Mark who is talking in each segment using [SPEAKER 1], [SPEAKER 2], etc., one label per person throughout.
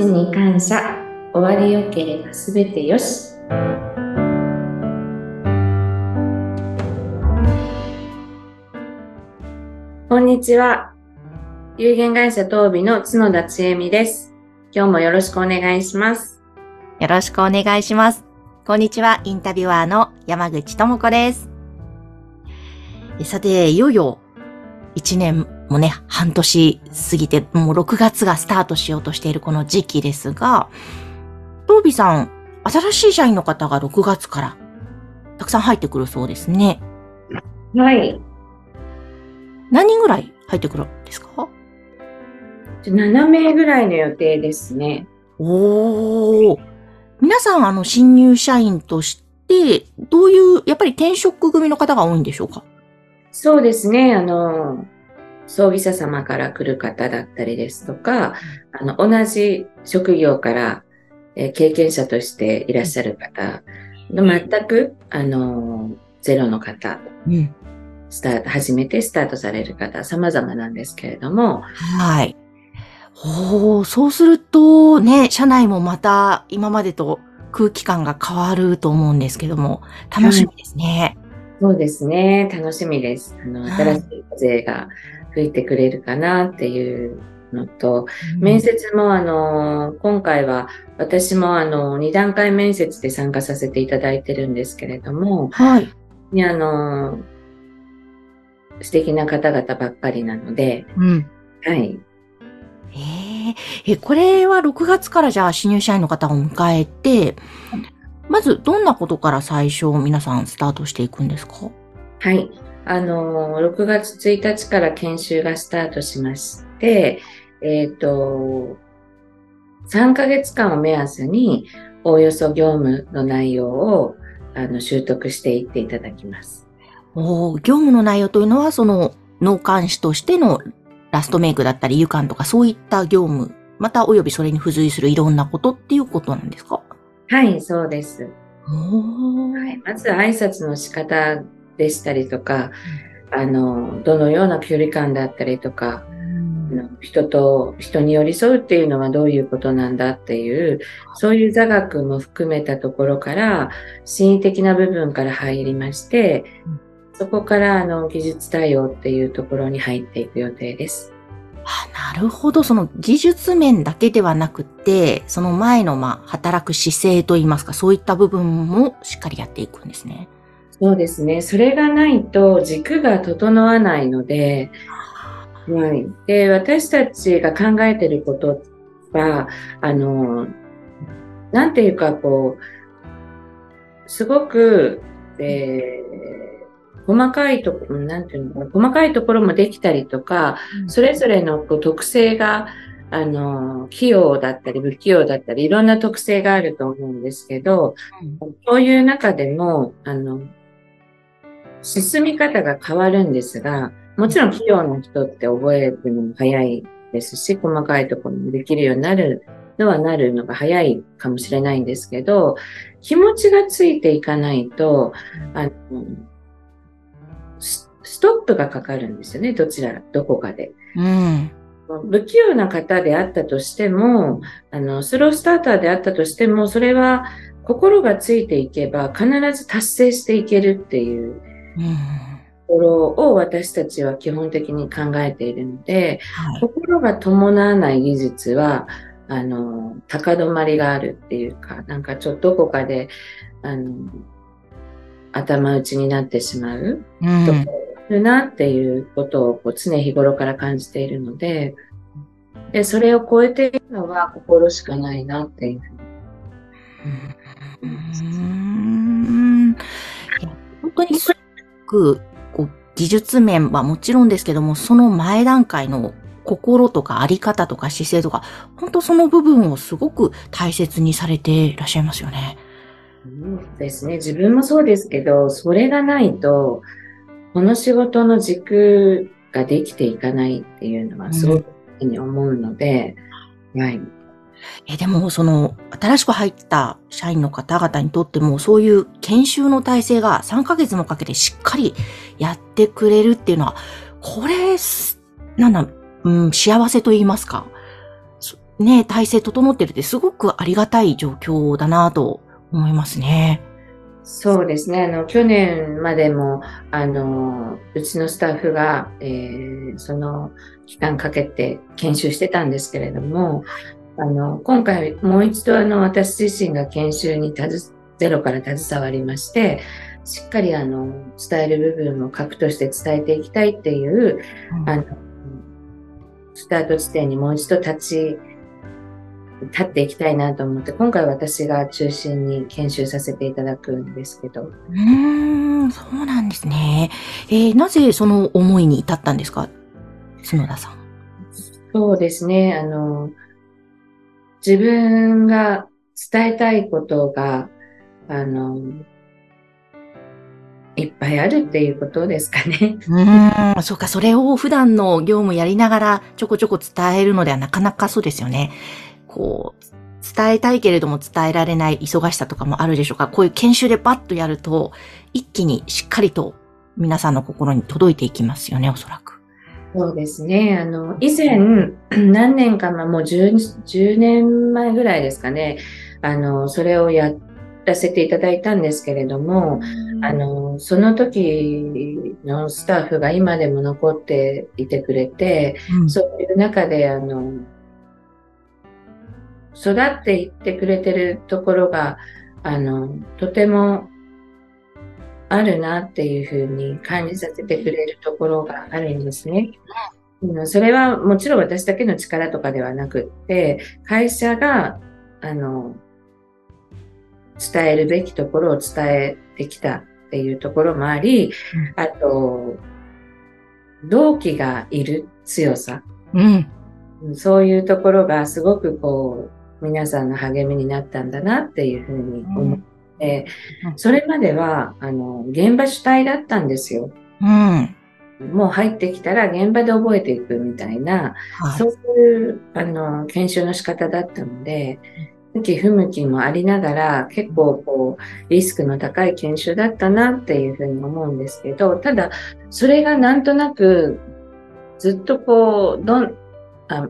[SPEAKER 1] ちに感謝。終わりよければすべてよし。こんにちは。有限会社東美の角田千恵美です。今日もよろしくお願いします。
[SPEAKER 2] よろしくお願いします。こんにちは、インタビュアーの山口智子です。さて、いよいよ1年もね、半年過ぎて、もう6月がスタートしようとしているこの時期ですが、東美さん、新しい社員の方が6月からたくさん入ってくるそうですね。
[SPEAKER 1] はい。
[SPEAKER 2] 何人ぐらい入ってくるんですか
[SPEAKER 1] ？7名ぐらいの予定ですね。
[SPEAKER 2] おー。皆さん、あの、新入社員として、どういう、やっぱり転職組の方が多いんでしょうか？
[SPEAKER 1] そうですね。あの、葬儀社様から来る方だったりですとか、あの、同じ職業から、えー経験者としていらっしゃる方、全く、あの、ゼロの方、
[SPEAKER 2] うん。
[SPEAKER 1] スタート、初めてスタートされる方、様々なんですけれども、
[SPEAKER 2] はい。おー、そうすると、ね、社内もまた今までと空気感が変わると思うんですけども、楽しみですね。
[SPEAKER 1] そうですね。楽しみです。あの、
[SPEAKER 2] はい
[SPEAKER 1] 新しい風が吹いてくれるかなっていうのと、面接もあの、今回は私もあの、2段階面接で参加させていただいてるんですけれども、
[SPEAKER 2] はい。
[SPEAKER 1] にあの、素敵な方々ばっかりなので、
[SPEAKER 2] うん。
[SPEAKER 1] はい。
[SPEAKER 2] えー、え、これは6月からじゃあ新入社員の方を迎えて、まずどんなことから最初皆さんスタートしていくんですか？
[SPEAKER 1] はい。あの、6月1日から研修がスタートしまして、えっ、と、3ヶ月間を目安に、おおよそ業務の内容をあの習得していっていただきます。
[SPEAKER 2] おー業務の内容というのは、その、農幹士としてのラストメイクだったり、湯管とかそういった業務、またおよびそれに付随するいろんなことっていうことなんですか？
[SPEAKER 1] はい、そうです。はい、まず挨拶の仕方でしたりとか、あの、どのような距離感だったりとか、あの人と、人に寄り添うっていうのはどういうことなんだっていう、そういう座学も含めたところから、心理的な部分から入りまして
[SPEAKER 2] うん、
[SPEAKER 1] そこからあの技術対応っていうところに入っていく予定です。
[SPEAKER 2] あなるほど。その技術面だけではなくて、その前の、まあ、働く姿勢といいますか、そういった部分もしっかりやっていくんですね。
[SPEAKER 1] そうですね。それがないと軸が整わないので、はい。で、私たちが考えてることは、あの、なんていうか、こう、すごく、えー細かいところ、なんていうのかな、細かいところもできたりとか、それぞれのこう特性が、あの、器用だったり不器用だったり、いろんな特性があると思うんですけど、そういう中でも、あの、進み方が変わるんですが、もちろん器用な人って覚えるのも早いですし、細かいところもできるようになるのはなるのが早いかもしれないんですけど、気持ちがついていかないと、あの、スストップがかかるんですよね、どちら、どこかで。
[SPEAKER 2] うん。
[SPEAKER 1] 不器用な方であったとしても、あの、スロースターターであったとしても、それは心がついていけば必ず達成していけるっていう
[SPEAKER 2] うん。
[SPEAKER 1] ところを私たちは基本的に考えているので、
[SPEAKER 2] はい。
[SPEAKER 1] 心が伴わない技術は、あの、高止まりがあるっていうか、なんかちょっとどこかで、あの、頭打ちになってしまう
[SPEAKER 2] うん
[SPEAKER 1] とこるなっていうことをこう常日頃から感じているので、で、それを超えているのは心しかないなっていうふうに。
[SPEAKER 2] うん。く、こう、技術面はもちろんですけども、その前段階の心とかあり方とか姿勢とか、本当その部分をすごく大切にされていらっしゃいますよね。
[SPEAKER 1] そうですね。自分もそうですけど、それがないと、この仕事の軸ができていかないっていうのはすごくに思うので、はい。
[SPEAKER 2] え、でも、その、新しく入った社員の方々にとっても、そういう研修の体制が3ヶ月もかけてしっかりやってくれるっていうのは、これ、なんだ、うん、幸せと言いますか。ね、体制整ってるってすごくありがたい状況だなと思いますね。
[SPEAKER 1] そうですね。あの、去年までも、あの、うちのスタッフが、えー、その期間かけて研修してたんですけれども、あの、今回もう一度あの、私自身が研修にゼロから携わりまして、しっかりあの、伝える部分を核として伝えていきたいっていう、うん、あの、スタート地点にもう一度立ち立っていきたいなと思って、今回私が中心に研修させていただくんですけど。
[SPEAKER 2] うーん、そうなんですね。えー、なぜその思いに至ったんですか？角田さん。
[SPEAKER 1] そうですね。あの、自分が伝えたいことが、あの、いっぱいあるっていうことですかね。
[SPEAKER 2] うん、そうか、それを普段の業務やりながらちょこちょこ伝えるのではなかなかそうですよね。こう、伝えたいけれども伝えられない忙しさとかもあるでしょうか。こういう研修でバッとやると、一気にしっかりと皆さんの心に届いていきますよね、おそらく。
[SPEAKER 1] そうですね。あの、以前、何年か前、もう 10, 10年前ぐらいですかね。あの、それをやらせていただいたんですけれども、あの、その時のスタッフが今でも残っていてくれて、うん、そういう中で、あの、育っていってくれてるところが、あの、とてもあるなっていうふうに感じさせてくれるところがあるんですね。それはもちろん私だけの力とかではなくって、会社が、あの、伝えるべきところを伝えてきたっていうところもあり、あと、同期がいる強さ。うん。そういうところがすごくこう、皆さんの励みになったんだなっていうふうに思っそれまでは、あの、現場主体だったんですよ。うん。もう入ってきたら現場で覚えていくみたいな、はい、そういう、あの、研修の仕方だったので、向き不向きもありながら、結構こう、リスクの高い研修だったなっていうふうに思うんですけど、ただ、それがなんとなく、ずっとこう、どん、あ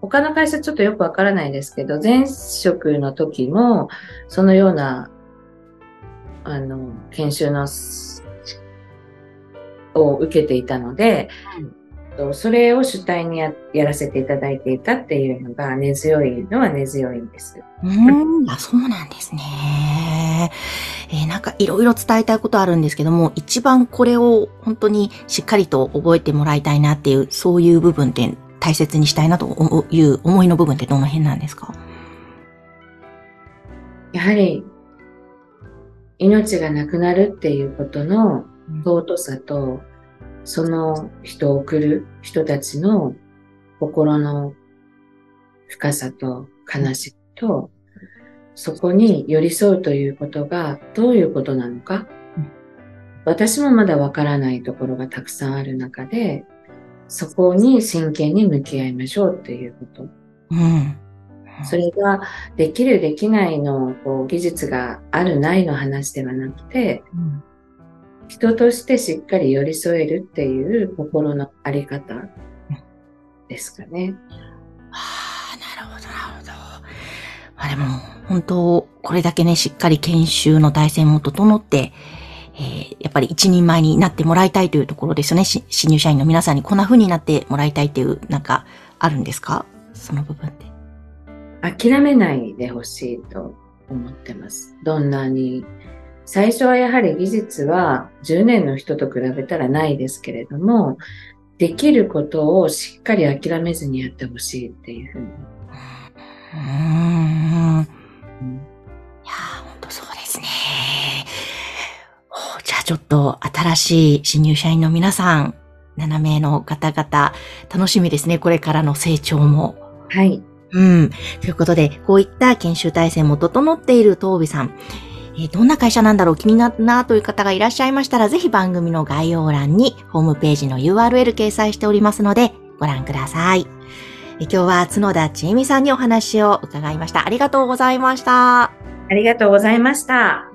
[SPEAKER 1] 他の会社ちょっとよくわからないですけど、前職の時も、そのような、あの、研修の、を受けていたので、うん、それを主体にややらせていただいていたっていうのが根強いのは根強いんです。
[SPEAKER 2] うん、あ、そうなんですね。えー、なんかいろいろ伝えたいことあるんですけども、一番これを本当にしっかりと覚えてもらいたいなっていう、そういう部分って大切にしたいなという思いの部分ってどの辺なんですか？
[SPEAKER 1] やはり、命がなくなるっていうことの尊さと、その人を送る人たちの心の深さと悲しみと、そこに寄り添うということがどういうことなのか、私もまだわからないところがたくさんある中で、そこに真剣に向き合いましょうっていうこと。うん。それができるできないのこう技術があるないの話ではなくて、うん、人としてしっかり寄り添えるっていう心のあり方ですかね。
[SPEAKER 2] はあ、なるほど、なるほど。まあでも、本当、これだけね、しっかり研修の体制も整って、えー、やっぱり一人前になってもらいたいというところですよね。新入社員の皆さんにこんな風になってもらいたいっていう、なんか、あるんですか？その部分で。
[SPEAKER 1] 諦めないでほしいと思ってます。どんなに。最初はやはり技術は10年の人と比べたらないですけれども、できることをしっかり諦めずにやってほしいっていうふうに。うん。い
[SPEAKER 2] や、本当そうですね。じゃあちょっと新しい新入社員の皆さん、7名の方々、楽しみですね。これからの成長も。
[SPEAKER 1] はい。
[SPEAKER 2] うん。ということで、こういった研修体制も整っている東美さん。えー、どんな会社なんだろう気になったなという方がいらっしゃいましたら、ぜひ番組の概要欄にホームページの URL 掲載しておりますので、ご覧ください。え今日は角田千恵美さんにお話を伺いました。ありがとうございました。あ
[SPEAKER 1] りがとうございました。